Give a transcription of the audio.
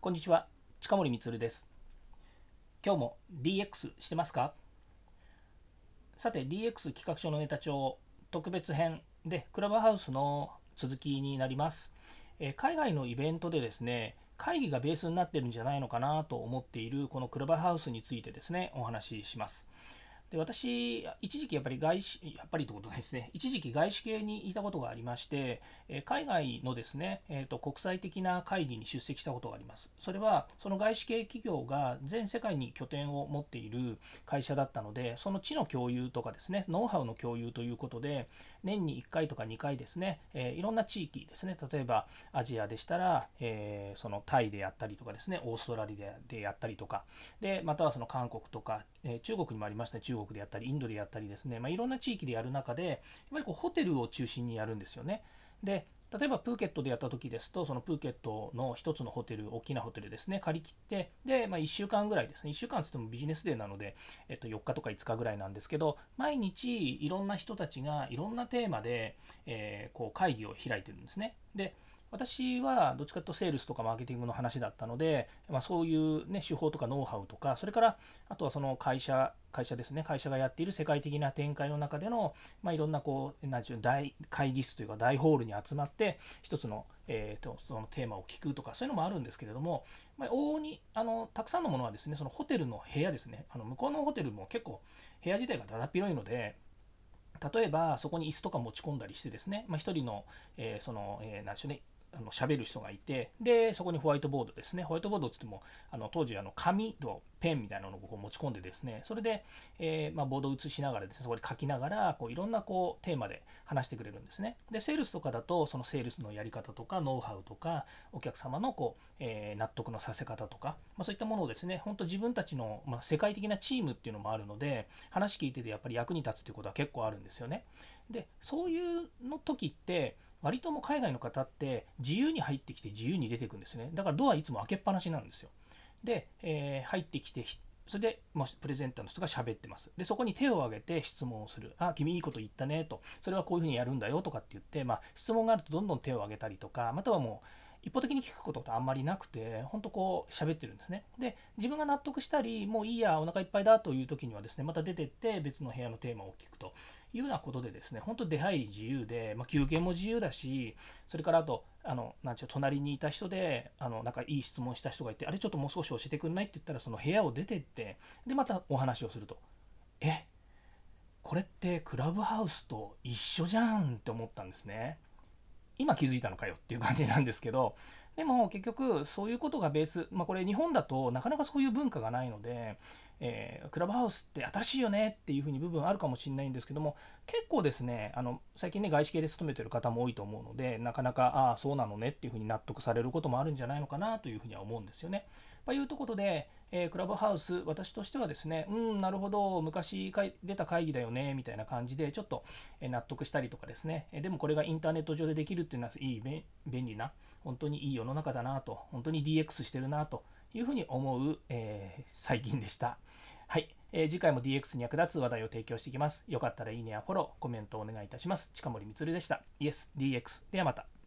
こんにちは、近森光です。今日も DX してますか？さて、DX 企画書のネタ帳特別編で、クラブハウスの続きになります。え海外のイベントでですね、会議がベースになってるんじゃないのかなと思っているこのクラブハウスについてですね、お話しします。で私、一時期やっぱり外資、やっぱりってことですね、一時期外資系にいたことがありまして、え海外のですね、えーと、国際的な会議に出席したことがあります。それは、その外資系企業が全世界に拠点を持っている会社だったので、その地の共有とかですね、ノウハウの共有ということで、年に1回とか2回ですね、えー、いろんな地域ですね、例えばアジアでしたら、えー、そのタイでやったりとかですね、オーストラリアでやったりとか、でまたはその韓国とか、えー、中国にもありましたね、中国でやったり、インドでやったりですね、まあ、いろんな地域でやる中で、やっぱりこうホテルを中心にやるんですよね。で例えばプーケットでやった時ですと、そのプーケットの1つのホテル、大きなホテルですね、借り切って、で、まあ、1週間ぐらいですね、1週間つってもビジネスデーなので、えっと、4日とか5日ぐらいなんですけど、毎日いろんな人たちがいろんなテーマで、えー、こう会議を開いてるんですね。で私はどっちかというとセールスとかマーケティングの話だったので、まあ、そういう、ね、手法とかノウハウとか、それからあとはその会社、会社ですね、会社がやっている世界的な展開の中での、まあ、いろんなこう、なんう大会議室というか大ホールに集まって、一つの,、えーと、そのテーマを聞くとか、そういうのもあるんですけれども、まあ、往々にあのたくさんのものはですね、そのホテルの部屋ですね、あの向こうのホテルも結構部屋自体がだだっ広いので、例えばそこに椅子とか持ち込んだりしてですね、まあ、1人の、えー、その、えー、なんでしょうね、あの喋る人がいてでそこにホワイトボードですね。ホワイトボードっつってもあの当時あの紙とペンみたいなのをこう持ち込んでですね。それで、えー、まあ、ボードを写しながらですねそこで書きながらこういろんなこうテーマで話してくれるんですね。でセールスとかだとそのセールスのやり方とかノウハウとかお客様のこう、えー、納得のさせ方とか、まあ、そういったものをですね本当自分たちの、まあ、世界的なチームっていうのもあるので話聞いててやっぱり役に立つっていうことは結構あるんですよね。でそういうの時って割とも海外の方って自由に入ってきて自由に出てくんですね。だからドアいつも開けっぱなしなんですよ。で、えー、入ってきて、それで、まあ、プレゼンターの人が喋ってます。で、そこに手を挙げて質問をする。あ、君いいこと言ったねと。それはこういうふうにやるんだよとかって言って、まあ、質問があるとどんどん手を挙げたりとか、またはもう、一方的に聞くことってあんまりなくて、本当こう喋ってるんですね。で、自分が納得したり、もういいや、お腹いっぱいだという時にはですね、また出てって別の部屋のテーマを聞くというようなことでですね、本当出入り自由で、まあ、休憩も自由だし、それからあと、あの、なんちゅう、隣にいた人で、あの、なんかいい質問した人がいて、あれちょっともう少し教えてくんないって言ったら、その部屋を出てって、で、またお話をすると。えこれってクラブハウスと一緒じゃんって思ったんですね。今気づいたのかよっていう感じなんですけどでも結局そういうことがベース、まあ、これ日本だとなかなかそういう文化がないので、えー、クラブハウスって新しいよねっていうふうに部分あるかもしれないんですけども結構ですねあの最近ね外資系で勤めてる方も多いと思うのでなかなかああそうなのねっていうふうに納得されることもあるんじゃないのかなというふうには思うんですよね。というところで、えー、クラブハウス、私としてはですね、うん、なるほど、昔出た会議だよね、みたいな感じで、ちょっと納得したりとかですね、でもこれがインターネット上でできるっていうのは、いい、便利な、本当にいい世の中だなと、本当に DX してるなというふうに思う、えー、最近でした。はい、えー、次回も DX に役立つ話題を提供していきます。よかったらいいねやフォロー、コメントをお願いいたします。近森光でした。イエス DX。ではまた。